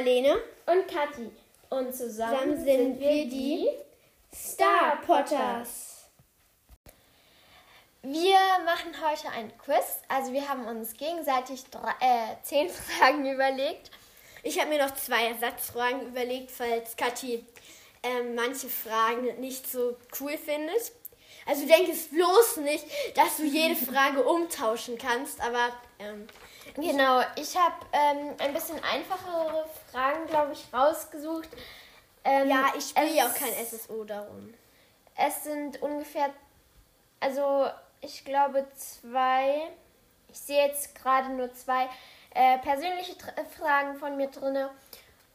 Marlene. Und Kathi. Und zusammen, Zusammen sind wir die Star Potters. Wir machen heute ein Quiz. Also wir haben uns gegenseitig drei, äh, zehn Fragen überlegt. Ich habe mir noch zwei Ersatzfragen überlegt, falls Kathi ähm, manche Fragen nicht so cool findet. Also denke es bloß nicht, dass du jede Frage umtauschen kannst, aber ähm, Genau, ich habe ähm, ein bisschen einfachere Fragen, glaube ich, rausgesucht. Ähm, ja, ich spiele ja auch kein SSO darum. Es sind ungefähr, also ich glaube zwei, ich sehe jetzt gerade nur zwei äh, persönliche Tr Fragen von mir drinne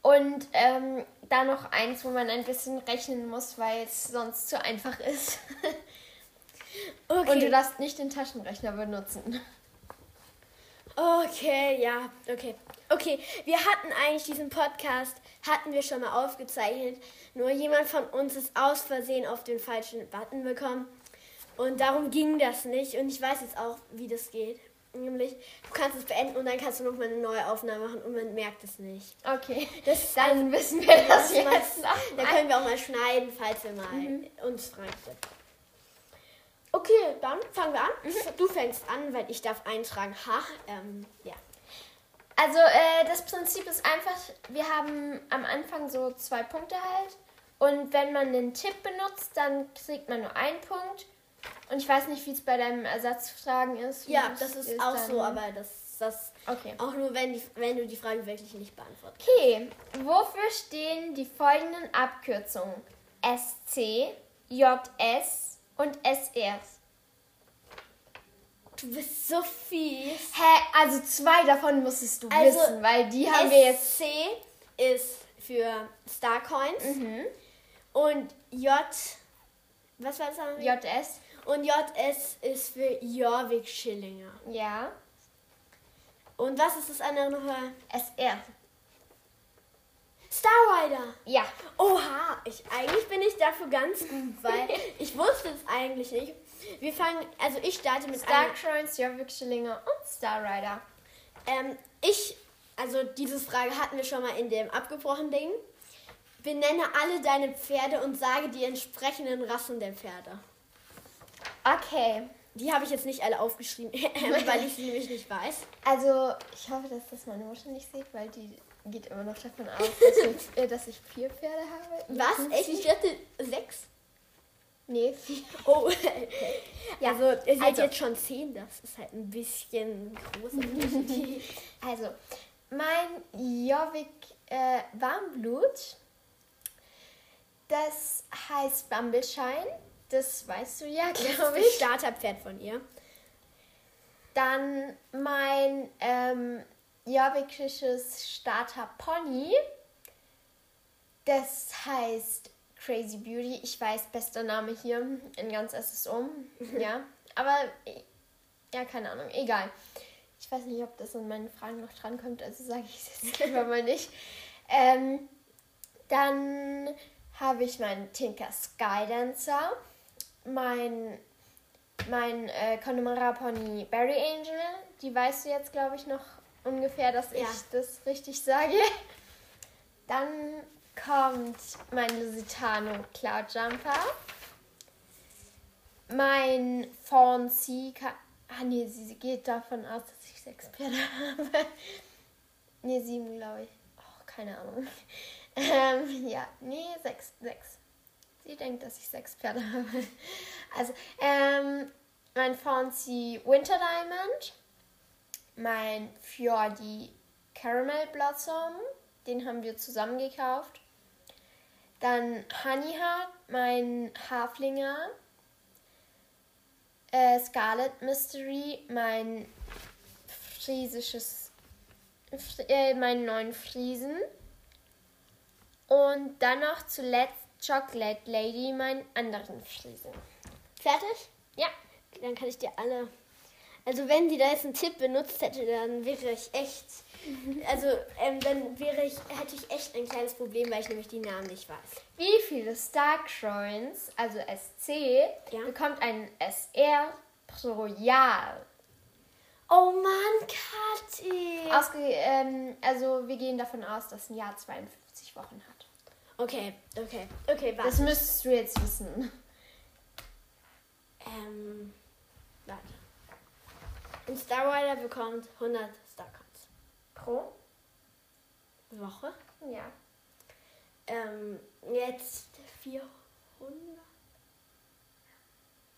und ähm, dann noch eins, wo man ein bisschen rechnen muss, weil es sonst zu einfach ist. Okay. Und du darfst nicht den Taschenrechner benutzen. Okay, ja, okay. Okay, wir hatten eigentlich diesen Podcast, hatten wir schon mal aufgezeichnet. Nur jemand von uns ist aus Versehen auf den falschen Button bekommen. Und darum ging das nicht. Und ich weiß jetzt auch, wie das geht. Nämlich, du kannst es beenden und dann kannst du nochmal eine neue Aufnahme machen und man merkt es nicht. Okay, Das dann wissen wir das das mal- jetzt. Da können wir auch mal schneiden, falls wir mal Mhm. uns fragen. Okay, dann fangen wir an. Du fängst an, weil ich darf eintragen. Ha, ähm, ja. Also äh, das Prinzip ist einfach, wir haben am Anfang so zwei Punkte halt. Und wenn man den Tipp benutzt, dann kriegt man nur einen Punkt. Und ich weiß nicht, wie es bei deinem Ersatzfragen ist. Ja, das ist ist auch so, aber das, das Okay. auch nur, wenn, die, wenn du die Frage wirklich nicht beantwortest. Okay, wofür stehen die folgenden Abkürzungen? SC, JS und SR. Du bist so fies. Hä, also zwei davon musstest du Also, wissen, weil die haben wir jetzt. C ist für Starcoins Mhm. und J, was war das? JS, Und JS ist für Jorvik Schillinger. ja. Und was ist das andere nochmal? SR. Star Rider. Ja. Oha, ich, eigentlich bin ich dafür ganz gut, weil ich wusste es eigentlich nicht. Wir fangen, also ich starte mit Shrines, Jorvik Schillinger und Star Rider. ähm, ich, also diese Frage hatten wir schon mal in dem abgebrochenen Ding. Benenne alle deine Pferde und sage die entsprechenden Rassen der Pferde. Okay. Die habe ich jetzt nicht alle aufgeschrieben, weil ich sie nämlich nicht weiß. Also, ich hoffe, dass das meine Mutter nicht sieht, weil die geht immer noch davon aus, dass ich, äh, dass ich vier Pferde habe. Was? Echt? Ich dachte sechs. Nee, vier. Oh, Ja, also ihr seht also- jetzt schon zehn, das ist halt ein bisschen Unterschied. Also, mein Jorvik äh, Warmblut, das heißt Bumbleshine. Das weißt du ja, glaube ich. Starterpferd von ihr. Dann mein ähm, jorvikisches Starter-Pony. Das heißt Crazy Beauty. Ich weiß, bester Name hier in ganz SSO. ja, aber ja, keine Ahnung, egal. Ich weiß nicht, ob das an meinen Fragen noch drankommt, also sage ich es jetzt lieber mal nicht. Ähm, dann habe ich meinen Tinker Skydancer, mein mein äh, Connemara Pony Berry Angel. Die weißt du jetzt, glaube ich, noch ungefähr, dass Ja. ich das richtig sage. Dann kommt mein Lusitano Cloud Jumper. Mein Fawncy. Ah, nee, sie geht davon aus, dass ich sechs Pferde habe. nee, sieben, glaube ich. Oh, keine Ahnung. Ähm, ja, nee, sechs, sechs. Sie denkt, dass ich sechs Pferde habe. Also, ähm, mein Fancy Winter Diamond, mein Fjordi Caramel Blossom, den haben wir zusammen gekauft. Dann Honey Heart, mein Haflinger. Äh, Scarlet Mystery, mein friesisches, Fr- äh, meinen neuen Friesen. Und dann noch zuletzt Chocolate Lady, meinen anderen Friesen. Fertig? Ja. Dann kann ich dir alle. Also wenn sie da jetzt einen Tipp benutzt hätte, dann wäre ich echt. Also ähm, dann wäre ich, hätte ich echt ein kleines Problem, weil ich nämlich die Namen nicht weiß. Wie viele Stark Shrines, also SC, Ja. bekommt ein SR pro Jahr? Oh Mann, Kathi. Ausge ähm, also wir gehen davon aus, dass ein Jahr 52 Wochen hat. Okay, okay, okay, warte. Das müsstest du jetzt wissen. Ähm, warte. Ein Star Rider bekommt 100 Starcoins. Pro? Woche. Ja. Ähm, jetzt 400.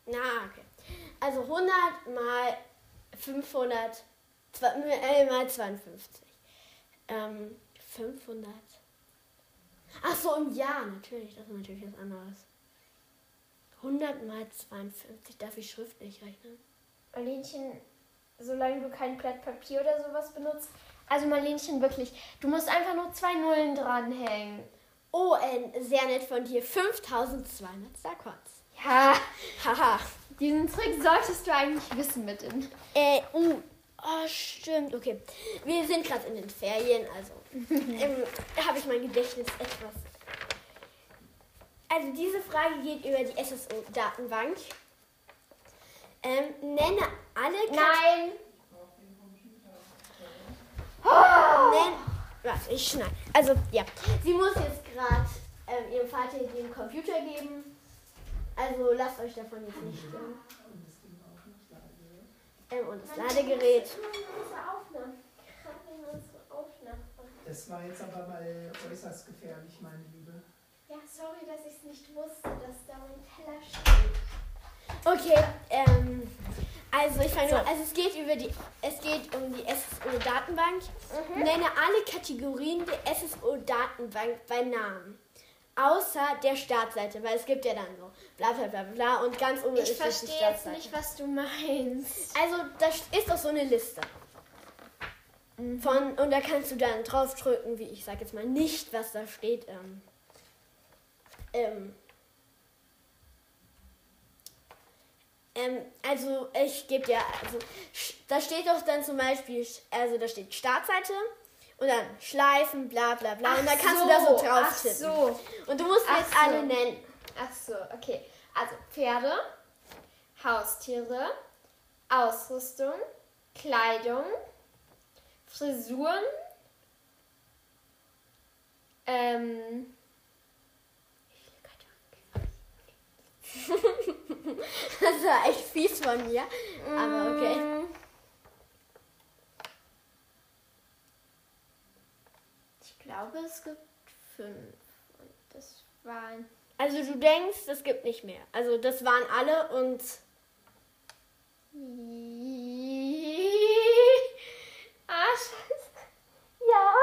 Na, okay. Also 100 mal 500, zwei- äh, mal 52. Ähm, 500. Ach so, im Jahr, natürlich. Das ist natürlich was anderes. 100 mal 52. Darf ich schriftlich rechnen? Marlenchen, solange du kein Blatt Papier oder sowas benutzt. Also Marlenchen, wirklich, du musst einfach nur zwei Nullen dranhängen. Oh, äh, sehr nett von dir. 5200 Starcoins. Ja, Haha. diesen Trick solltest du eigentlich wissen mit in. Äh, uh. Oh, stimmt. Okay. Wir sind gerade in den Ferien, also ähm, habe ich mein Gedächtnis etwas. Also diese Frage geht über die SSO-Datenbank. Ähm, nenne alle Kat- Nein! Nenn, warte, ich schneide. Also, ja. Sie muss jetzt gerade ähm, ihrem Vater den Computer geben. Also lasst euch davon jetzt nicht stören. Ähm, und das Ladegerät. Das war jetzt aber mal äußerst gefährlich, meine Liebe. Ja, sorry, dass ich es nicht wusste, dass da mein Teller steht. Okay, ähm, also ich fange So. also es geht über die, es geht um die SSO-Datenbank. Nenne alle Kategorien der SSO-Datenbank bei Namen. Außer der Startseite, weil es gibt ja dann so bla bla bla bla und ganz oben Ich ist das die verstehe jetzt Startseite. nicht, was du meinst. Also das ist doch so eine Liste. Von, und da kannst du dann draufdrücken, wie ich sag jetzt mal nicht, was da steht. Ähm, ähm, ähm, also ich gebe dir, also da steht doch dann zum Beispiel, also da steht Startseite und dann Schleifen, bla bla bla. und dann kannst du da so drauf Ach tippen. so. Und du musst Ach jetzt so. alle nennen. Ach so, okay. Also Pferde, Haustiere, Ausrüstung, Kleidung, Frisuren, ähm, Das war echt fies von mir. Aber okay. Ich glaube, es gibt fünf. Und das waren. Also du denkst, es gibt nicht mehr. Also das waren alle und Ah, scheiße. Ja.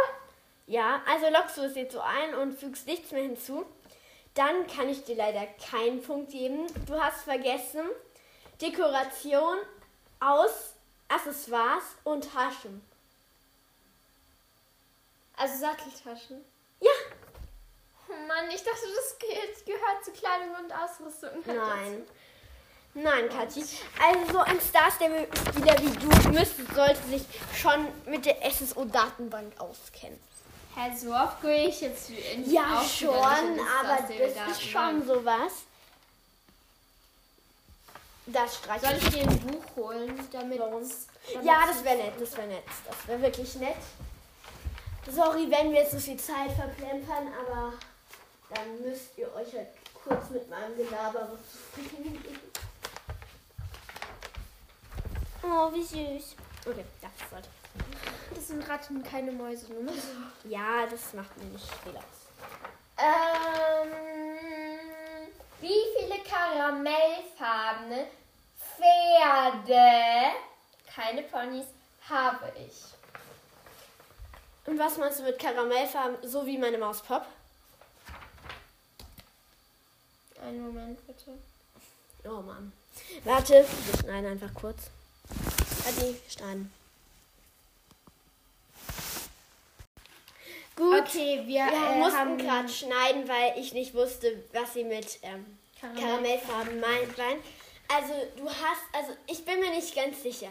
ja, also lockst du es jetzt so ein und fügst nichts mehr hinzu. Dann kann ich dir leider keinen Punkt geben. Du hast vergessen Dekoration aus Accessoires und Taschen. Also Satteltaschen. Ja, Oh Mann, ich dachte, das ge- gehört zu Kleidung und Ausrüstung. nein. Nein, Kathi. Also so ein Star Stable-Spieler wie du müsste, sollte sich schon mit der SSO-Datenbank auskennen. Hä, so oft gehe ich jetzt in Ja, schon, aber das ist schon sowas. Das streiche Soll ich dir ein Buch holen, damit. Warum? damit Ja, das wäre nett, das wäre nett. Das wäre wirklich nett. Sorry, wenn wir jetzt so viel Zeit verplempern, aber dann müsst ihr euch halt kurz mit meinem Gelaber zufrieden geben. Oh, wie süß. Okay, das sollte. Sind Ratten, keine Mäuse. Nur so. Ja, das macht mir nicht viel aus. Ähm, wie viele karamellfarbene Pferde, keine Ponys, habe ich? Und was meinst du mit Karamellfarben, so wie meine Maus Pop? Einen Moment bitte. Oh Mann. Warte, wir schneiden einfach kurz. Adi, schneiden. Gut. Okay, wir, Wir äh, mussten gerade schneiden, weil ich nicht wusste, was sie mit ähm, Karamell- Karamellfarben meint. meint. Also du hast, also ich bin mir nicht ganz sicher.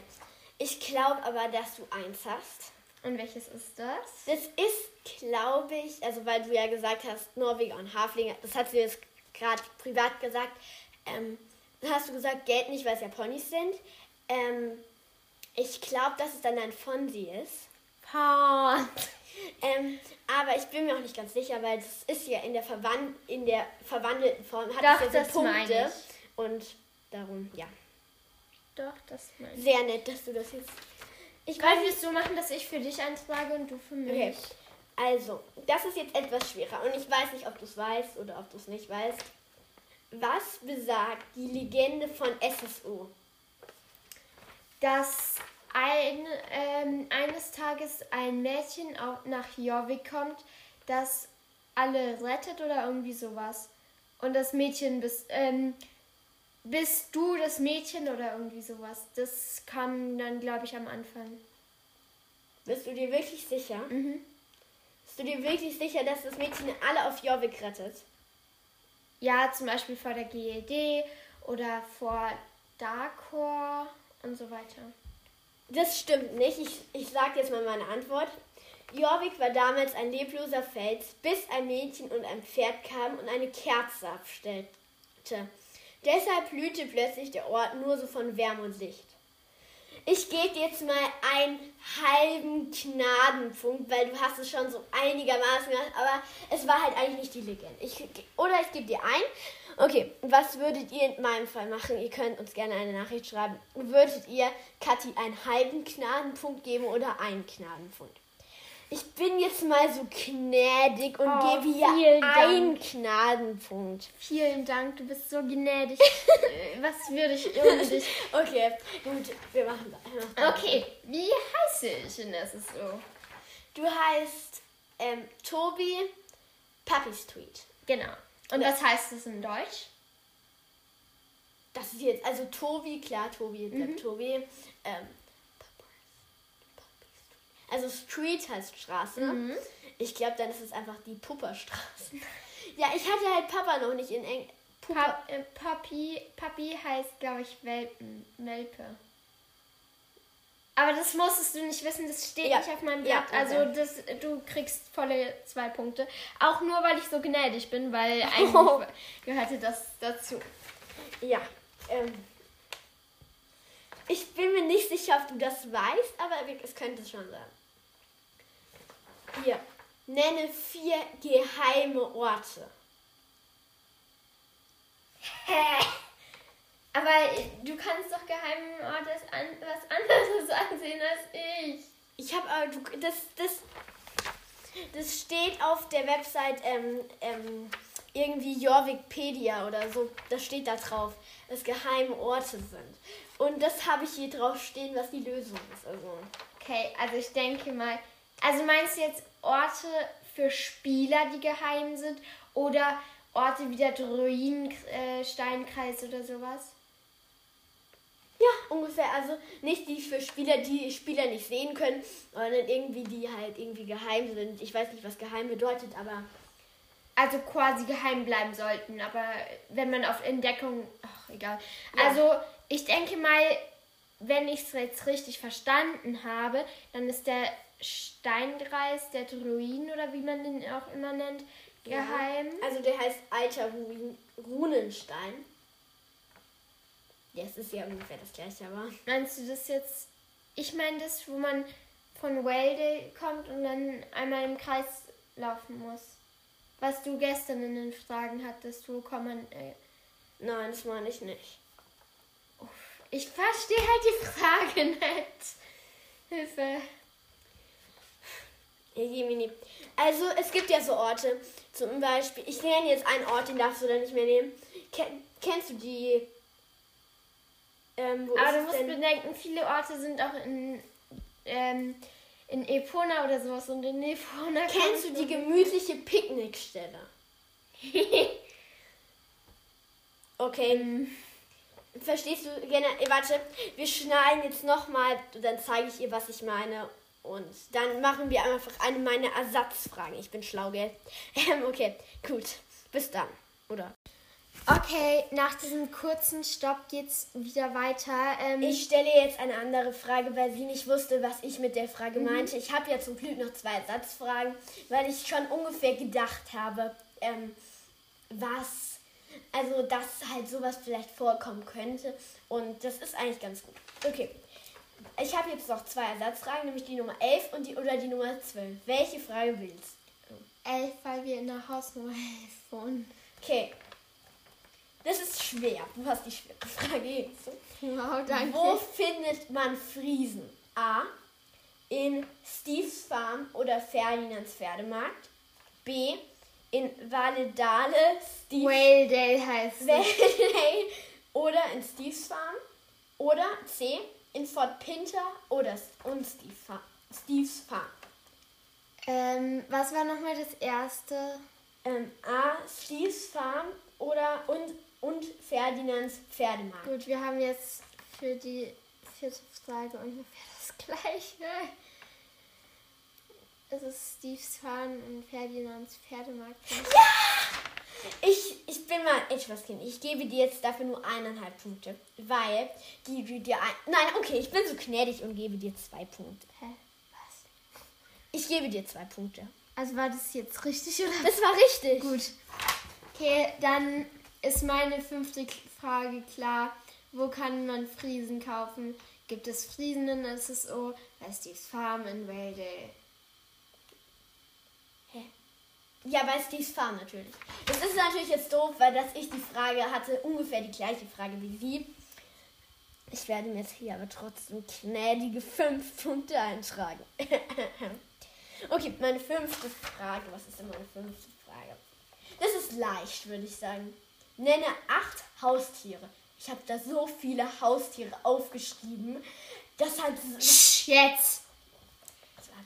Ich glaube aber, dass du eins hast. Und welches ist das? Das ist, glaube ich, also weil du ja gesagt hast, Norweger und Haflinger, das hat sie jetzt gerade privat gesagt, ähm, hast du gesagt, Geld nicht, weil es ja Ponys sind. Ähm, Ich glaube, dass es dann ein Fonsi ist. Ähm, aber ich bin mir auch nicht ganz sicher, weil das ist ja in der, Verwan in der verwandelten Form. Hat Doch, es ja das so Punkte. Und darum, ja. Doch, das meine ich. Sehr nett, dass du das jetzt. Ich nicht. es so machen, dass ich für dich eins frage und du für mich? Okay. Also, das ist jetzt etwas schwerer und ich weiß nicht, ob du es weißt oder ob du es nicht weißt. Was besagt die Legende von SSO? Dass ein, ähm, eines Tages ein Mädchen auch nach Jorvik kommt, das alle rettet oder irgendwie sowas. Und das Mädchen bist, ähm, bist du das Mädchen oder irgendwie sowas. Das kam dann, glaube ich, am Anfang. Bist du dir wirklich sicher? Mhm. Bist du dir wirklich sicher, dass das Mädchen alle auf Jorvik rettet? Ja, zum Beispiel vor der GED oder vor Darkor und so weiter. Das stimmt nicht. Ich, ich sage jetzt mal meine Antwort. Jorvik war damals ein lebloser Fels, bis ein Mädchen und ein Pferd kamen und eine Kerze abstellte. Deshalb blühte plötzlich der Ort nur so von Wärme und Licht. Ich gebe dir jetzt mal einen halben Gnadenpunkt, weil du hast es schon so einigermaßen gemacht, aber es war halt eigentlich nicht die Legende. Ich, oder ich gebe dir ein. Okay, was würdet ihr in meinem Fall machen? Ihr könnt uns gerne eine Nachricht schreiben. Würdet ihr Kathi einen halben Gnadenpunkt geben oder einen Gnadenpunkt? Ich bin jetzt mal so gnädig und Oh, gebe vielen einen Gnadenpunkt. Vielen Dank, du bist so gnädig. Äh, Was würde ich ohne dich? Okay, gut, wir machen weiter. Okay, wie heiße ich in SSO? Du heißt ähm, Tobi Puppy Street. Genau. Und Ja. was heißt es in Deutsch? Das ist jetzt, also Tobi, klar, Tobi, Mhm. Tobi. Ähm, also Street heißt Straße. Mhm. Ich glaube, dann ist es einfach die Pupperstraße. ja, ich hatte halt Papa noch nicht in Eng. Pupper. Pa äh, Papi, Papi heißt, glaube ich, Welpen, Welpe. Aber das musstest du nicht wissen, das steht Ja. nicht auf meinem Ja, Blatt. okay. Also das, du kriegst volle zwei Punkte. Auch nur, weil ich so gnädig bin, weil eigentlich Oh. gehörte das dazu. Ja. Ähm, ich bin mir nicht sicher, ob du das weißt, aber es könnte schon sein. Hier. Nenne vier geheime Orte. Hä? Aber du kannst doch geheimen Ortes an, was anderes ansehen als ich. Ich habe aber, das, das, das steht auf der Website ähm, ähm, irgendwie Jorvikpedia oder so. Das steht da drauf, dass geheime Orte sind. Und das habe ich hier drauf stehen, was die Lösung ist. Also, Okay, also ich denke mal. Also meinst du jetzt Orte für Spieler, die geheim sind? Oder Orte wie der Druidensteinkreis oder sowas? ja, ungefähr. Also nicht die für Spieler, die Spieler nicht sehen können, sondern irgendwie die halt irgendwie geheim sind. Ich weiß nicht, was geheim bedeutet, aber Also quasi geheim bleiben sollten, aber wenn man auf Entdeckung. Ach, egal. Ja. Also ich denke mal, wenn ich es jetzt richtig verstanden habe, dann ist der Steinkreis der Druiden oder wie man den auch immer nennt, Ja. geheim. Also der heißt Alter Ruin Runenstein. Ja, es ist ja ungefähr das gleiche, aber. Meinst du das jetzt? Ich meine das, wo man von Welde kommt und dann einmal im Kreis laufen muss. Was du gestern in den Fragen hattest, wo kann man. Äh, Nein, das meine ich nicht. ich verstehe halt die Frage nicht. Hilfe. Also, es gibt ja so Orte. Zum Beispiel, ich nenne jetzt einen Ort, den darfst du dann nicht mehr nehmen. Ken, kennst du die? Ähm, Aber du musst denn? bedenken, viele Orte sind auch in, ähm, in Epona oder sowas. Und in Epona Kennst du die gemütliche Picknickstelle? Okay. Ähm, Verstehst du gerne? eh, Warte, wir schneiden jetzt nochmal, dann zeige ich ihr, was ich meine. Und dann machen wir einfach eine meiner Ersatzfragen. Ich bin schlau, gell? Ähm, okay, gut. Bis dann. Oder? Okay, nach diesem kurzen Stopp geht's wieder weiter. Ähm, Ich stelle jetzt eine andere Frage, weil sie nicht wusste, was ich mit der Frage meinte. Ich habe ja zum Glück noch zwei Ersatzfragen, weil ich schon ungefähr gedacht habe, ähm, was, also dass halt sowas vielleicht vorkommen könnte. Und das ist eigentlich ganz gut. Okay. Ich habe jetzt noch zwei Ersatzfragen, nämlich die Nummer 11 und die, oder die Nummer 12. Welche Frage willst Elf, weil wir in der Hausnummer 11 wohnen. Okay. Das ist schwer. Du hast die schwere Frage jetzt. Wow, danke. Wo findet man Friesen? A. In Steves Farm oder Ferdinands Pferdemarkt. B. In Valedale, Steves Whale heißt es. Valley oder in Steves Farm. Oder C. In Fort Pinter oder und Steve Farm. Steves Farm. Ähm, was war nochmal das erste? Ähm, A. Steves Farm oder und, und Ferdinands Pferdemarkt. Gut, wir haben jetzt für die vierte Frage ungefähr das gleiche. Es ist Steve's Farm und Ferdinands Pferdemarkt. Ich, ich bin mal etwas Kind. Ich gebe dir jetzt dafür nur eineinhalb Punkte. Weil die, die dir ein. Nein, okay, ich bin so gnädig und gebe dir zwei Punkte. Hä? Was? Ich gebe dir zwei Punkte. Also war das jetzt richtig oder? Das war richtig. Gut. Okay, dann ist meine fünfte Frage klar. Wo kann man Friesen kaufen? Gibt es Friesen in SSO? Bei Steve's Farm in Waldale. Ja, bei Steve's Farm natürlich. Das ist natürlich jetzt doof, weil dass ich die Frage hatte, ungefähr die gleiche Frage wie sie. Ich werde mir jetzt hier aber trotzdem gnädige fünf Punkte eintragen. okay, meine fünfte Frage. Was ist denn meine fünfte Frage? Das ist leicht, würde ich sagen. Nenne acht Haustiere. Ich habe da so viele Haustiere aufgeschrieben. Das hat. Jetzt!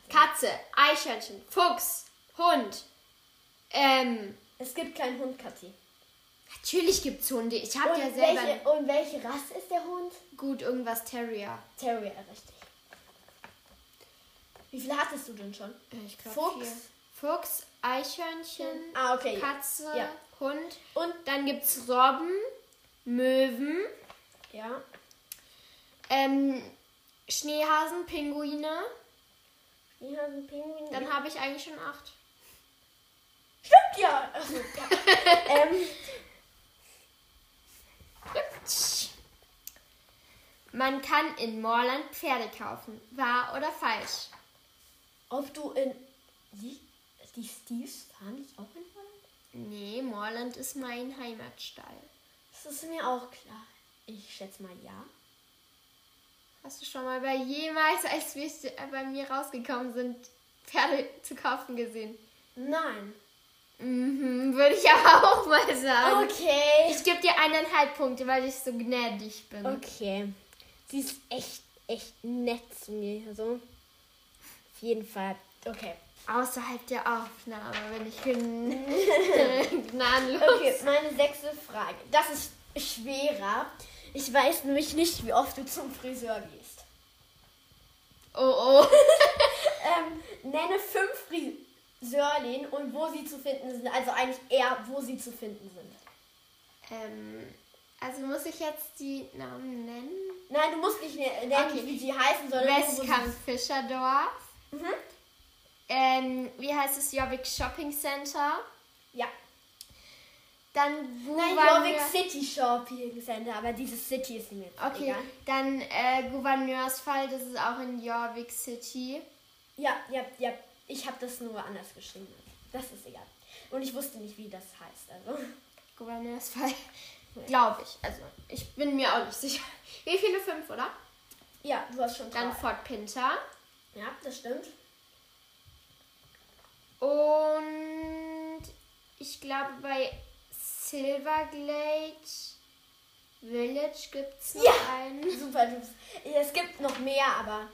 Katze, Eichhörnchen, Fuchs, Hund. Ähm, Es gibt keinen Hund, Kathi. natürlich gibt's Hunde. Ich habe ja selber welche, und welche Rasse ist der Hund? gut irgendwas Terrier. Terrier, richtig. Wie viele hattest du denn schon? Äh, Ich glaub, Fuchs. vier. Fuchs, Eichhörnchen, Ah, okay. Katze, Ja. Hund. Und, Dann gibt's Robben, Möwen, ja. ähm, Schneehasen, Pinguine. Die haben Pinguin. Dann habe ich eigentlich schon acht. Stimmt ja. Ähm, Man kann in Moorland Pferde kaufen. Wahr oder falsch? ob du in. Die, die Steves fahren nicht auch in Holland? Nee, Moorland ist mein Heimatstall. Das ist mir auch klar. Ich schätze mal ja. Hast du schon mal bei jemals, als wir äh, bei mir rausgekommen sind, Pferde zu kaufen gesehen? Nein. Mhm, würde ich aber auch mal sagen. Okay. Ich gebe dir eineinhalb Punkte, weil ich so gnädig bin. Okay. Sie ist echt, echt nett zu mir. So. Auf jeden Fall. Okay. Außerhalb der Aufnahme, wenn ich gnadenlos. Okay, meine sechste Frage. Das ist schwerer. Ich weiß nämlich nicht, wie oft du zum Friseur gehst. Oh oh. Ähm, nenne fünf Friseurläden und wo sie zu finden sind. Also eigentlich eher, wo sie zu finden sind. ähm, also muss ich jetzt die Namen nennen? Nein, du musst nicht ne- nennen, Okay. wie sie heißen, sondern Westkamp Fischerdorf. Mhm. Ähm, wie heißt es? Jobbik Shopping Center. Ja. Dann wo Nein, waren Jorvik wir? City Shopping Center, aber dieses City ist mir jetzt Okay, egal. dann äh, Gouverneursfall, das ist auch in Jorvik City. Ja, ja, ja. Ich habe das nur anders geschrieben. Das ist egal. Und ich wusste nicht, wie das heißt. Also. Gouverneursfall, glaube ich. Also, ich bin mir auch nicht sicher. Wie viele? Fünf, oder? Ja, du hast schon Dann drei. Fort Pinter. Ja, das stimmt. Und ich glaube, bei Silverglade Village gibt es noch Ja! einen. Super, du. Es gibt noch mehr, aber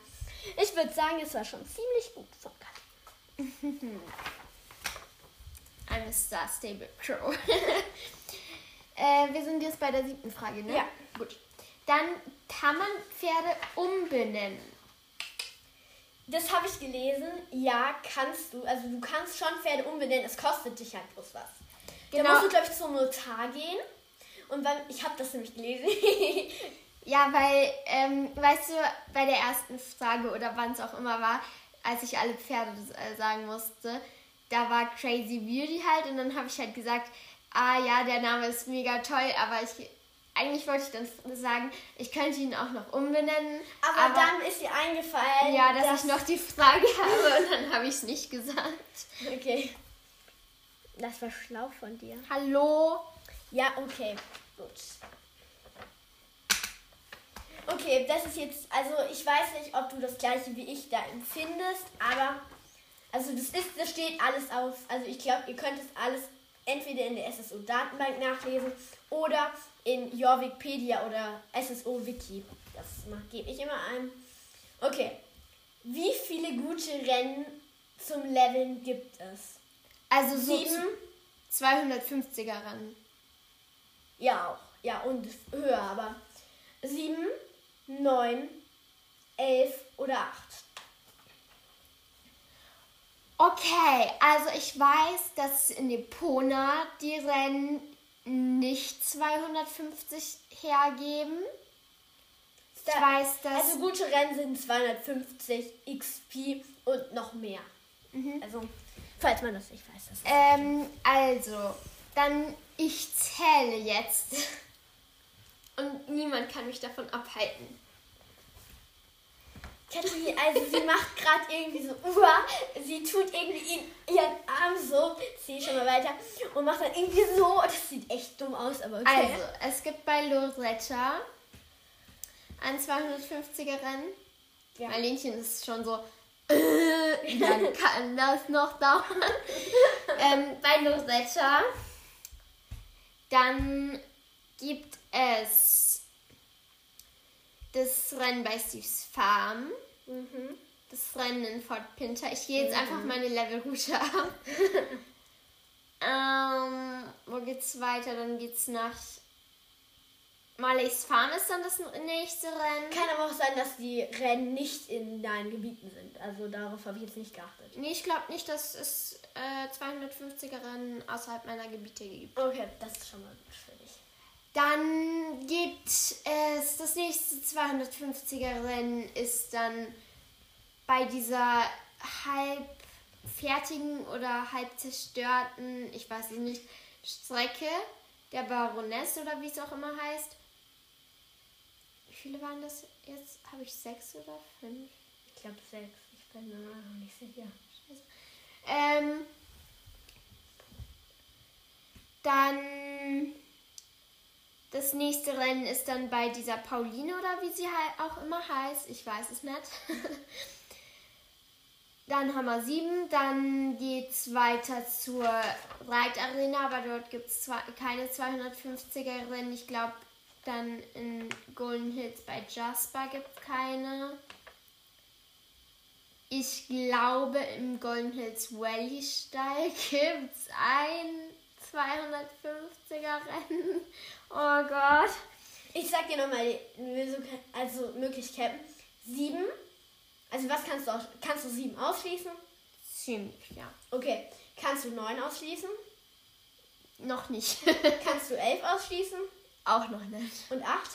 ich würde sagen, es war schon ziemlich gut von Kathi. Ein Star Stable Crow. äh, wir sind jetzt bei der siebten Frage, ne? Ja. Gut. Dann kann man Pferde umbenennen. Das habe ich gelesen. Ja, kannst du. Also du kannst schon Pferde umbenennen. Es kostet dich halt bloß was. Da Genau. musst du, glaube ich, zum Notar gehen. Und beim, ich habe das nämlich gelesen. Ja, weil, ähm, weißt du, bei der ersten Frage oder wann es auch immer war, als ich alle Pferde äh, sagen musste, da war Crazy Beauty halt und dann habe ich halt gesagt, ah ja, der Name ist mega toll, aber ich eigentlich wollte ich dann sagen, ich könnte ihn auch noch umbenennen. Aber, aber dann ist dir eingefallen. Ja, dass, dass ich noch die Frage habe und dann habe ich es nicht gesagt. Okay. Das war schlau von dir. Hallo? Ja, okay. Gut. Okay, das ist jetzt, also ich weiß nicht, ob du das gleiche wie ich da empfindest, aber also das ist, das steht alles auf, also ich glaube, ihr könnt es alles entweder in der SSO-Datenbank nachlesen oder in Your Wikipedia oder SSO-Wiki. Das gebe ich immer ein. Okay. Wie viele gute Rennen zum Leveln gibt es? Also so Sieben. 250er Rennen. Ja, auch. Ja, und höher, aber sieben, neun, elf oder acht. Okay, also ich weiß, dass in Epona die Rennen nicht 250 hergeben. Ich weiß, dass also gute Rennen sind 250 XP und noch mehr. Mhm. Also, falls man das nicht weiß. Das ähm, also, dann ich zähle jetzt. Und niemand kann mich davon abhalten. Kathi, also sie macht gerade irgendwie so, uah, sie tut irgendwie ihren Arm so, zieh schon mal weiter, und macht dann irgendwie so, das sieht echt dumm aus, aber okay. Also, es gibt bei Loretta ein 250er Rennen. Ja. Marlenchen ist schon so, äh, dann kann das noch dauern. ähm, bei Loretta. Dann gibt es das Rennen bei Steve's Farm. Mhm. Das Rennen in Fort Pinter. Ich gehe jetzt mhm. einfach meine Levelroute ab. ähm, wo geht's weiter? Dann geht's nach Marleys Farm ist dann das nächste Rennen. Kann aber auch sein, dass die Rennen nicht in deinen Gebieten sind. Also darauf habe ich jetzt nicht geachtet. Nee, ich glaube nicht, dass es äh, 250er Rennen außerhalb meiner Gebiete gibt. Okay, das ist schon mal dich. Dann gibt es das nächste 250er Rennen ist dann bei dieser halb fertigen oder halb zerstörten, ich weiß nicht, Strecke der Baroness oder wie es auch immer heißt. Wie viele waren das jetzt? Habe ich sechs oder fünf? Ich glaube sechs. Ich bin mir noch nicht sicher. Scheiße. Ähm, dann das nächste Rennen ist dann bei dieser Pauline oder wie sie auch immer heißt. Ich weiß es nicht. dann haben wir sieben. Dann geht es weiter zur Reitarena, aber dort gibt es keine 250er Rennen. Ich glaube, dann in Golden Hills bei Jasper gibt es keine. Ich glaube, im Golden Hills Valley Stall gibt es ein 250er Rennen. Oh Gott. Ich sag dir nochmal, also Möglichkeiten. Sieben. Also was kannst du aus Kannst du sieben ausschließen? Ziemlich, ja. Okay. Kannst du neun ausschließen? Noch nicht. kannst du elf ausschließen? Auch noch nicht. Und acht?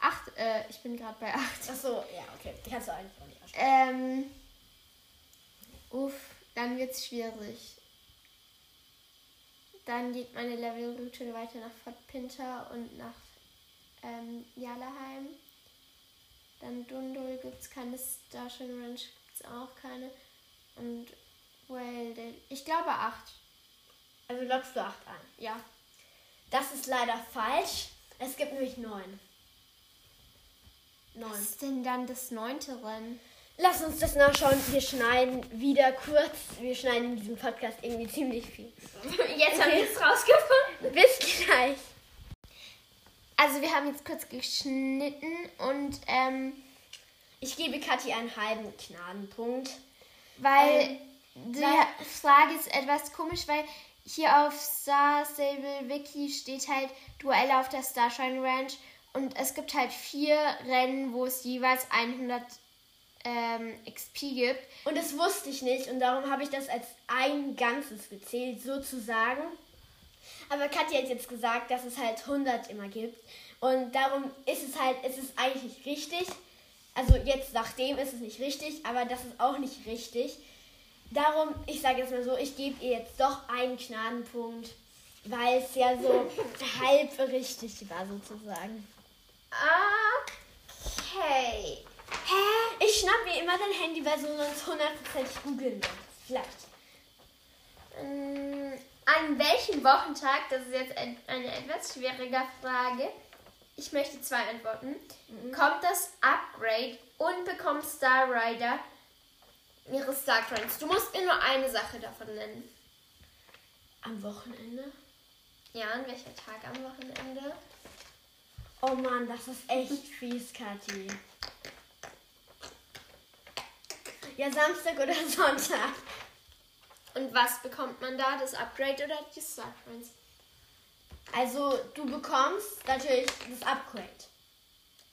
Acht, äh, ich bin gerade bei acht. Ach so, ja, okay. Die kannst du eigentlich auch nicht ausschließen. Ähm. Uff, dann wird's schwierig. Dann geht meine Levelroute weiter nach Fort Pinter und nach ähm, Jalaheim. Dann Dundul gibt es keine, Starshine Ranch gibt es auch keine. Und well, ich glaube acht. Also lockst du acht an? Ja. Das ist leider falsch. Es gibt nämlich neun. Neun. Was ist denn dann das neunte Rennen? Lass uns das nachschauen. Wir schneiden wieder kurz. Wir schneiden in diesem Podcast irgendwie ziemlich viel. Jetzt haben wir es rausgefunden. Bis gleich. Also wir haben jetzt kurz geschnitten und ähm, ich gebe Kathi einen halben Gnadenpunkt. Weil ähm, die Frage ist etwas komisch, weil hier auf Star Stable Wiki steht halt Duelle auf der Starshine Ranch und es gibt halt vier Rennen, wo es jeweils 100 ähm, XP gibt. Und das wusste ich nicht und darum habe ich das als ein Ganzes gezählt, sozusagen. Aber Katja hat jetzt gesagt, dass es halt 100 immer gibt. Und darum ist es halt, es ist eigentlich nicht richtig. Also jetzt nachdem ist es nicht richtig, aber das ist auch nicht richtig. Darum, ich sage jetzt mal so, ich gebe ihr jetzt doch einen Gnadenpunkt. weil es ja so halb richtig war sozusagen. Okay. Schnapp mir immer dein Handy, weil so sonst hundertprozentig googeln wird. Vielleicht. Ähm, An welchem Wochentag, das ist jetzt ein, eine etwas schwierige Frage, ich möchte zwei antworten, kommt das Upgrade und bekommt Star Rider ihre Star Coins? Du musst mir nur eine Sache davon nennen. Am Wochenende? Ja, an welcher Tag am Wochenende? Oh Mann, das ist echt fies, Kathi. Ja, Samstag oder Sonntag. Und was bekommt man da? Das Upgrade oder die Star Coins? Also, du bekommst natürlich das Upgrade.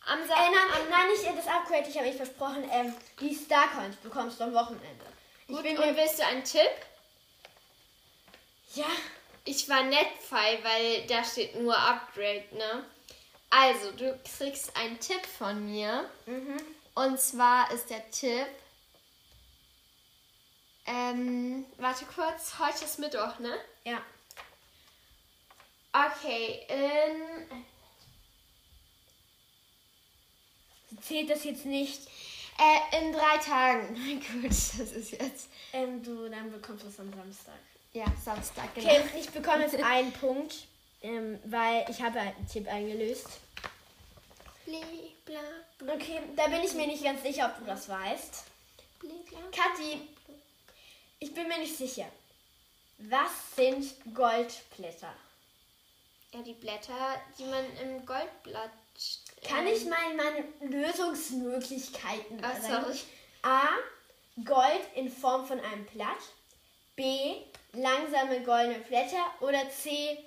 Am Äh, Samstag. nein, nein, nicht das Upgrade, ich habe mich versprochen. Ähm, die Starcoins bekommst du am Wochenende. Ich Gut, bin und mir. willst du einen Tipp? Ja. Ich war nett, Fei, weil da steht nur Upgrade, ne? Also, du kriegst einen Tipp von mir. Mhm. Und zwar ist der Tipp. Ähm, warte kurz, heute ist Mittwoch, ne? Ja. Okay, in. Zählt das jetzt nicht? Äh, in drei Tagen. Gut, das ist jetzt. Ähm, du, dann bekommst du es am Samstag. Ja, Samstag, genau. Okay, ich bekomme jetzt einen Punkt, ähm, weil ich habe einen Tipp eingelöst. Okay, da bin ich mir nicht ganz sicher, ob du das weißt. Kathi, ich bin mir nicht sicher. Was sind Goldblätter? Ja, die Blätter, die man im Goldblatt. Kann ich mal meine Lösungsmöglichkeiten sagen? sorry. A. Gold in Form von einem Blatt. B. Langsame goldene Blätter. Oder C.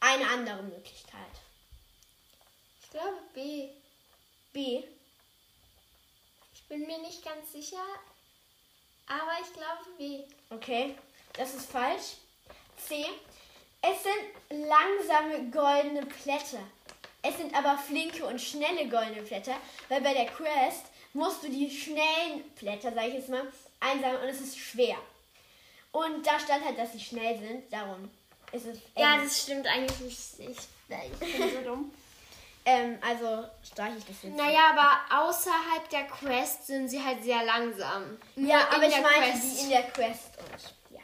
Eine andere Möglichkeit. Ich glaube B. B. Ich bin mir nicht ganz sicher, aber ich glaube B. Okay, das ist falsch. C. Es sind langsame goldene Blätter. Es sind aber flinke und schnelle goldene Blätter, weil bei der Quest musst du die schnellen Blätter, sag ich jetzt mal, einsammeln und es ist schwer. Und da stand halt, dass sie schnell sind, darum ist es. Ja, eng. das stimmt eigentlich nicht. Ich, ich bin so dumm. ähm, also streiche ich das jetzt. Naja, aber außerhalb der Quest sind sie halt sehr langsam. Nur ja, aber ich der meinte Quest. die in der Quest und ja.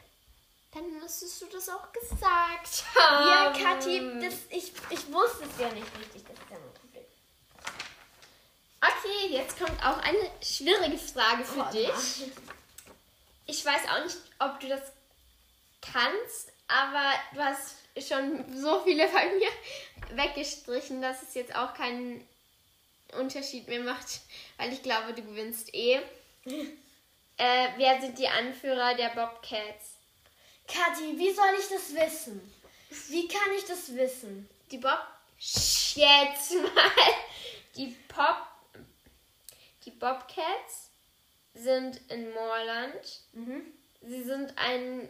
Dann müsstest du das auch gesagt Ja, haben. Kathi, das, ich, ich wusste es ja nicht richtig, das ist ja mein Problem. Okay, jetzt kommt auch eine schwierige Frage für Oh, dich. Ich weiß auch nicht, ob du das kannst, aber du hast schon so viele bei mir weggestrichen, dass es jetzt auch keinen Unterschied mehr macht, weil ich glaube, du gewinnst eh. äh, wer sind die Anführer der Bobcats? Kathi, wie soll ich das wissen? Wie kann ich das wissen? Die Bob. Jetzt mal! Die Pop. Die Bobcats sind in Moorland. Mhm. Sie sind ein,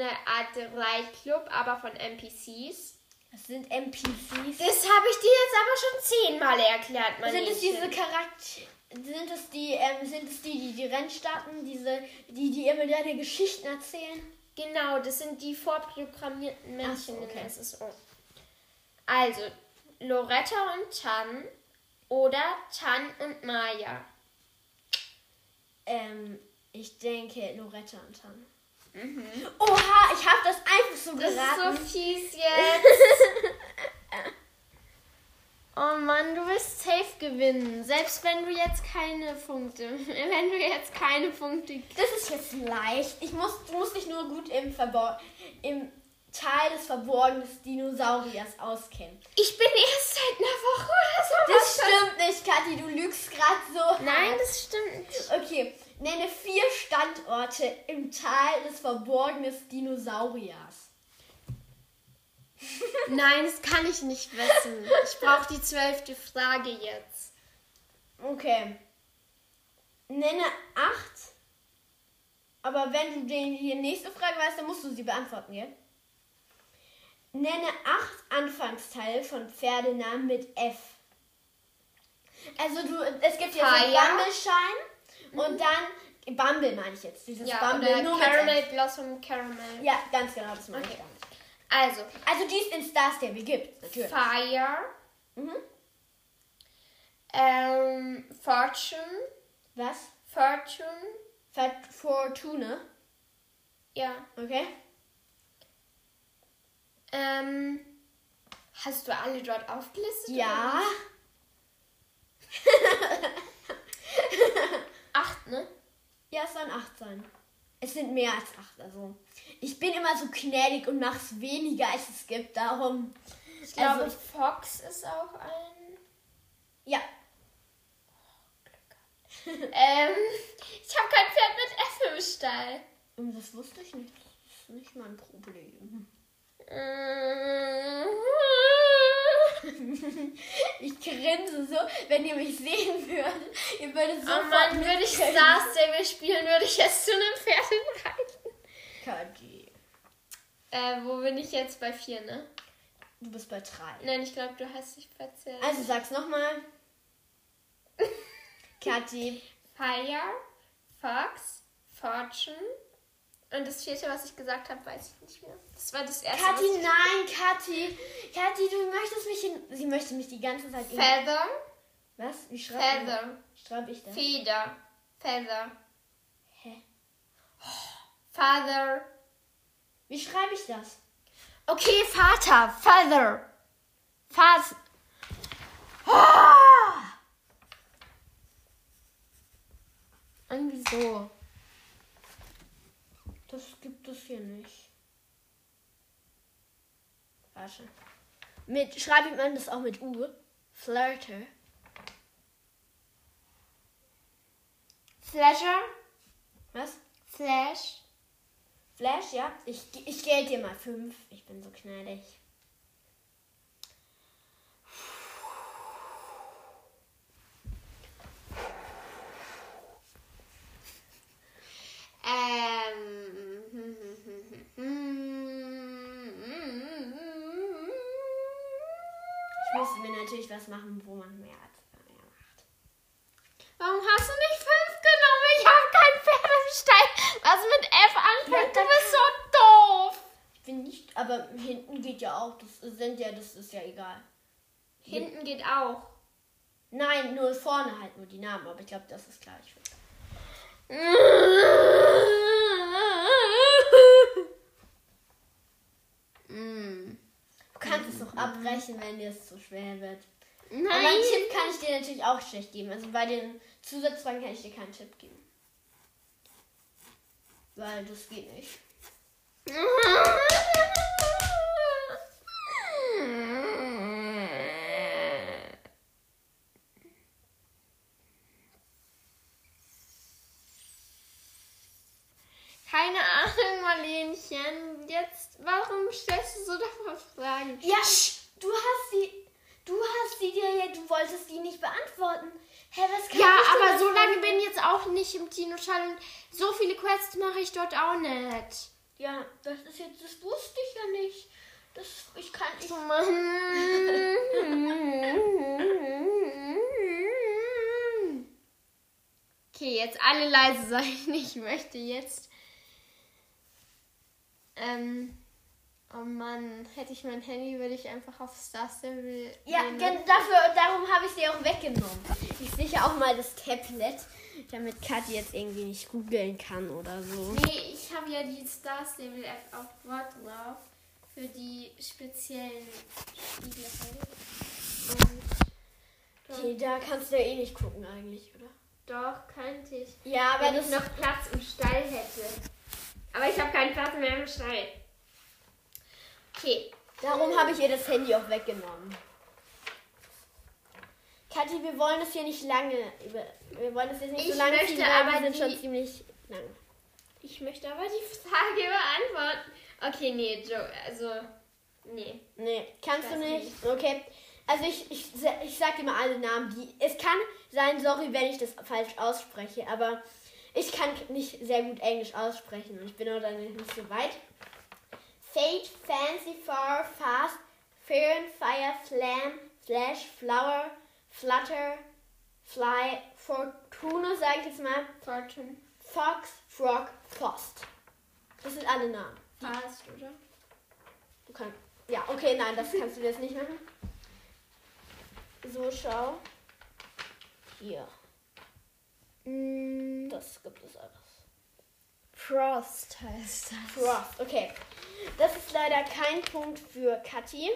eine Art Reitclub, aber von NPCs. Das sind NPCs. Das habe ich dir jetzt aber schon zehnmal erklärt, mein sind es diese Mädchen. Charakter... Sind es die, ähm, sind es die, die die Rennen starten, diese, die, die immer deine Geschichten erzählen? Genau, das sind die vorprogrammierten Ach so, Männchen okay. in SSO. Also, Loretta und Tan oder Tan und Maya. Ähm, ich denke Loretta und Tan. Oha, ich habe das einfach so Mhm. Das geraten. ist so fies jetzt. oh Mann, du wirst safe gewinnen. Selbst wenn du jetzt keine Punkte, wenn du jetzt keine Punkte Das ist jetzt leicht. Ich muss, du musst dich nur gut im, Verbor im Tal des verborgenen Dinosauriers auskennen. Ich bin erst seit einer Woche oder so. Das stimmt nicht, Kathi. Du lügst gerade so. Nein, hart. das stimmt nicht. Okay, nenne vier Standorte im Tal des verborgenen Dinosauriers. Nein, das kann ich nicht wissen. Ich brauche die zwölfte Frage jetzt. Okay. Nenne acht. Aber wenn du den, die nächste Frage weißt, dann musst du sie beantworten, gell? Nenne acht Anfangsteile von Pferdenamen mit F. Also du, es gibt ja so Fire. Bumbleschein und dann Bumble meine ich jetzt. Dieses Ja, Bumble nur mit Caramel F. Blossom Caramel. Ja, ganz genau, das meine ich damit. Also, Also die es in Star Stable gibt, natürlich. Fire, Mhm. ähm, Fortune, Was? Fortune, Fort- Fortuna. ja. Okay. Ähm, hast du alle dort aufgelistet? Ja. Ja, es sollen acht sein. Es sind mehr als acht, also. Ich bin immer so gnädig und mach's weniger, als es gibt, darum. Ich glaube, Also- Fox ist auch ein. Ja. ähm, ich habe kein Pferd mit F im Stall. Das wusste ich nicht. Das ist nicht mein Problem. Ich grinse so, wenn ihr mich sehen würdet. Ihr würdet Oh sofort Mann, würde ich. Star Stable spielen, würde ich jetzt zu einem Pferd reiten. Kaji. Äh, wo bin ich jetzt bei vier, ne? Du bist bei drei. Nein, ich glaube, du hast dich verzählt. Also sag's nochmal. Kathi. Fire, Fox, Fortune. Und das vierte, was ich gesagt habe, weiß ich nicht mehr. Das war das erste. Kathi, nein, Kathi. Kathi, du möchtest mich in. Sie möchte mich die ganze Zeit. Feather, Was? Wie schreibe Feather, schreib ich das? Feeder, Feather, Hä? Father. Wie schreibe ich das? Okay, Vater, Father. Vater. Irgendwie so. Das gibt es hier nicht. Warte. Mit, schreibt man das auch mit U? Flirter. Flasher, Was? Flash, Flash, ja? Ich, ich geld dir mal fünf. Ich bin so gnädig. Ähm. Ich muss mir natürlich was machen, wo man mehr als mehr macht. Warum hast du nicht fünf genommen? Ich habe kein Pferd im Stall, was mit F anfängt. Du bist so doof. Ich bin nicht, aber hinten geht ja auch. Das sind ja, das ist ja egal. Hinten geht auch. Nein, nur vorne halt nur die Namen, aber ich glaube, das ist gleich. Mm. Du kannst es noch es zu schwer wird. Aber Nein. einen Tipp kann ich dir natürlich auch schlecht geben. Also bei den Zusatzfragen kann ich dir keinen Tipp geben. Weil das geht nicht. Keine Ahnung, Marlenchen. Jetzt, warum stellst du so davon Fragen? Ja, du hast sie. Du hast sie dir ja, du wolltest die nicht beantworten. Hä, was kann Ja, ich denn aber das so lange machen? bin ich jetzt auch nicht im Dino-Stall und so viele Quests mache ich dort auch nicht. Ja, das ist jetzt, das wusste ich ja nicht. Das, ich kann, ich, Okay, jetzt alle leise sein. Ich möchte jetzt. Ähm. Oh Mann, hätte ich mein Handy, würde ich einfach auf Star Stable. Ja, gehen. gen- dafür, darum habe ich sie auch weggenommen. Ich sicher auch mal das Tablet, damit Kathi jetzt irgendwie nicht googeln kann oder so. Nee, ich habe ja die Star Stable App auf Wort drauf. Für die speziellen Spiele halt. Und Okay, da kannst du ja eh nicht gucken eigentlich, oder? doch, könnte ich. Ja, aber Wenn ich noch Platz im Stall hätte. Aber ich habe keinen Platz mehr im Stall. Okay. darum habe ich ihr das Handy auch weggenommen. Kathi, wir wollen das hier nicht lange über. Wir wollen das jetzt nicht Ich so lange möchte ziehen, aber wir sind schon ziemlich lang. Ich möchte aber die Frage beantworten. Okay, nee, Joe, also. Nee. Nee, kannst du weiß nicht. Okay. Also ich, ich, ich sag dir mal alle Namen, die. Es kann sein, sorry, wenn ich das falsch ausspreche, aber ich kann nicht sehr gut Englisch aussprechen und ich bin auch dann nicht so weit. Fate, Fancy, Far, Fast, Fair and Fire, Slam, Flash, Flower, Flutter, Fly, Fortuna, sag ich jetzt mal, Fortune. Fox, Frog, Frost. Das sind alle Namen. Fast, oder? kannst. Ja, okay, nein, das kannst du jetzt nicht machen. So, schau. Hier. Mm, Das gibt es alles. Frost heißt das. Frost, okay. Das ist leider kein Punkt für Kathi.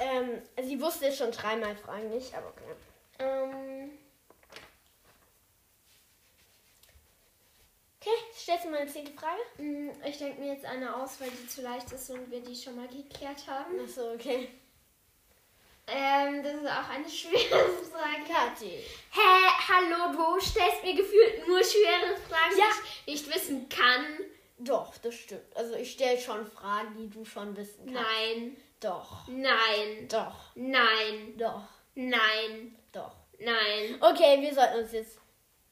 Ähm, sie wusste es schon dreimal fragen nicht, aber okay. Ähm, Okay, stellst du mal eine zehnte Frage? mm, ich denke mir jetzt eine aus, weil die zu leicht ist und wir die schon mal geklärt haben. Achso, okay. Ähm, das ist auch eine schwere Frage. Kathi. Hä, hallo, du stellst mir gefühlt nur schwere Fragen, Ja. die ich nicht wissen kann. Doch, das stimmt. Also ich stelle schon Fragen, die du schon wissen kannst. Nein, Doch. nein, Doch. nein, Doch. nein, Doch. nein, Okay, wir sollten uns jetzt.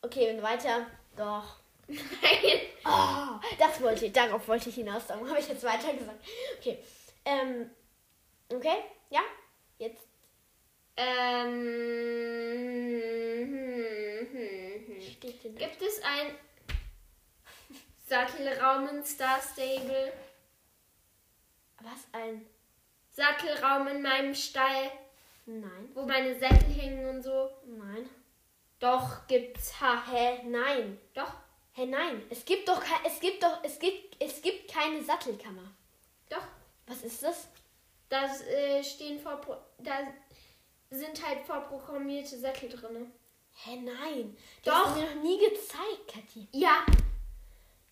Okay, und weiter. Doch. nein. Oh, das wollte ich, darauf wollte ich hinaus. Darum habe ich jetzt weiter gesagt. Okay. Ähm. Okay, ja? Jetzt. Ähm, hm, hm, hm. Steht denn da? Gibt es ein Sattelraum in Star Stable? Was ein. Sattelraum in meinem Stall, Nein. wo meine Sättel hängen und so? Nein. Doch, gibt's. Ha. Hä? Nein. Doch, Hä, nein. Es gibt doch es gibt doch es gibt es gibt keine Sattelkammer. doch. Was ist das? Da äh, stehen vor, da sind halt vorprogrammierte Sättel drin. Hä, nein. Die Doch. hast du mir noch nie gezeigt, Kathi. Ja,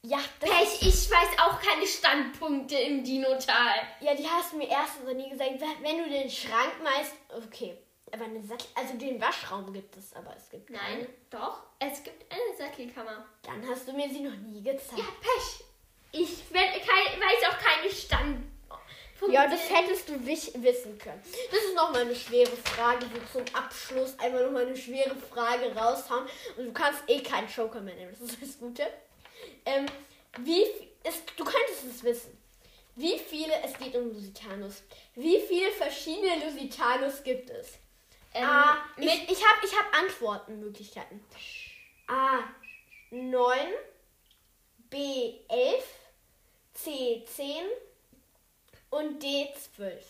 Ja, das Pech, ich weiß auch keine Standpunkte im Dinotal. Ja, die hast du mir erst noch nie gesagt. Wenn- du den Schrank meinst, okay. Aber eine Sattel, also den Waschraum gibt es, aber es gibt Nein, keine. doch, es gibt eine Sattelkammer. Dann hast du mir sie noch nie gezeigt. Ja, Pech. Ich kein, weiß auch keine Standpunkte. Ja, das hättest du wissen können. Das ist nochmal eine schwere Frage, so zum Abschluss einmal nochmal eine schwere Frage raushauen. Und du kannst eh keinen Joker mehr nehmen, das ist das Gute. Ähm, wie, es, du könntest es wissen. Wie viele, es geht um Lusitanus, wie viele verschiedene Lusitanus gibt es? Ähm, A, mit, ich ich habe ich hab Antwortmöglichkeiten. A, 9, B, 11, C, 10 und D, 12.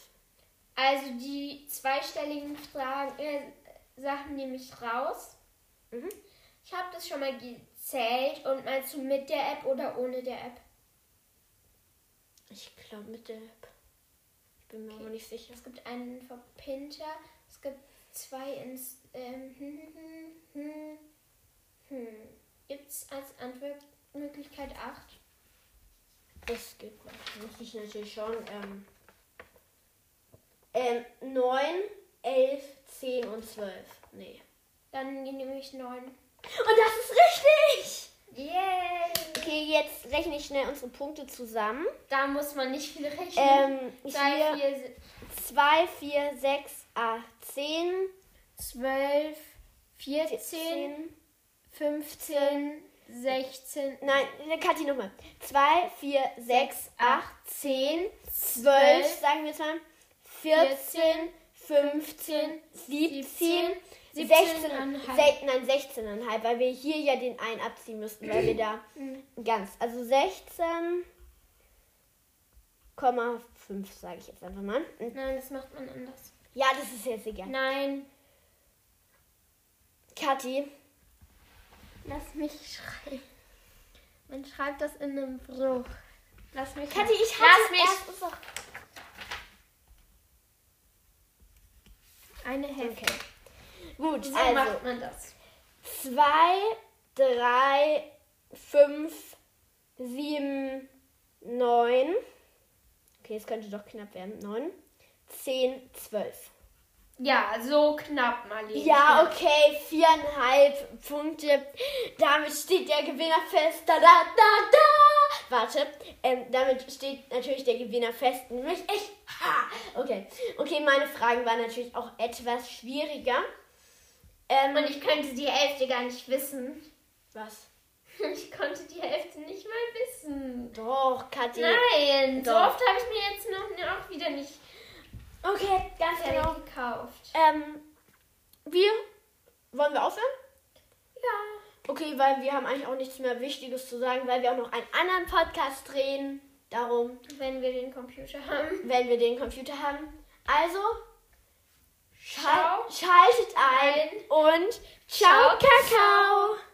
also die zweistelligen Fragen, äh, Sachen nehme ich raus. Mhm. Ich habe das schon mal gezählt und meinst du mit der App oder ohne der App? Ich glaube mit der App. Ich bin mir aber nicht sicher. Es gibt einen für Pinter, es gibt zwei ins. Ähm, hm, hm, hm, hm. Gibt es als Antwortmöglichkeit 8? Das gibt wusste ich natürlich schon. Ähm, ähm, 9, 11, 10 und 12. Nee. Dann nehme ich 9. Und das ist richtig! Yay! Okay, jetzt rechne ich schnell unsere Punkte zusammen. Da muss man nicht viel rechnen. Ähm, 2, hier 4, 2, 4, 6, 8, 10, 12, 14, 10. 15, 16. Nein, Kathi nochmal. 2, 4, 6, 8, 10, 12, 12, sagen wir jetzt mal. 14, 15, 17, 16, 17,5. sech- nein, 16,5, weil wir hier ja den einen abziehen müssten, weil wir da ganz, also 16,5 sage ich jetzt einfach mal. Nein, das macht man anders. Ja, das ist jetzt egal. Nein, Kathi, lass mich schreiben. Man schreibt das in einem Bruch. Lass mich. Kathi, ich Lass hatte mich. Eine Hälfte. Okay. Gut, So also macht man das. 2, 3, 5, 7, 9. Okay, es könnte doch knapp werden. 9, 10, 12. Ja, so knapp, Marlene. Ja, okay, viereinhalb Punkte. Damit steht der Gewinner fest. Da, da, da, da. Warte, ähm, damit steht natürlich der Gewinner fest. Nämlich ich. Ha. Okay, okay, meine Fragen waren natürlich auch etwas schwieriger. Ähm, Und ich könnte die Hälfte gar nicht wissen. was? Ich konnte die Hälfte nicht mal wissen. Doch, Kathi. Nein, so Doch. oft habe ich mir jetzt noch auch wieder nicht Okay, ganz genau. gekauft. Ähm, wir wollen wir aufhören? Ja. Okay, weil wir haben eigentlich auch nichts mehr Wichtiges zu sagen, weil wir auch noch einen anderen Podcast drehen. Darum, Wenn wir den Computer haben. wenn wir den Computer haben. Also, schal Ciao. schaltet ein und ciao, Kakao!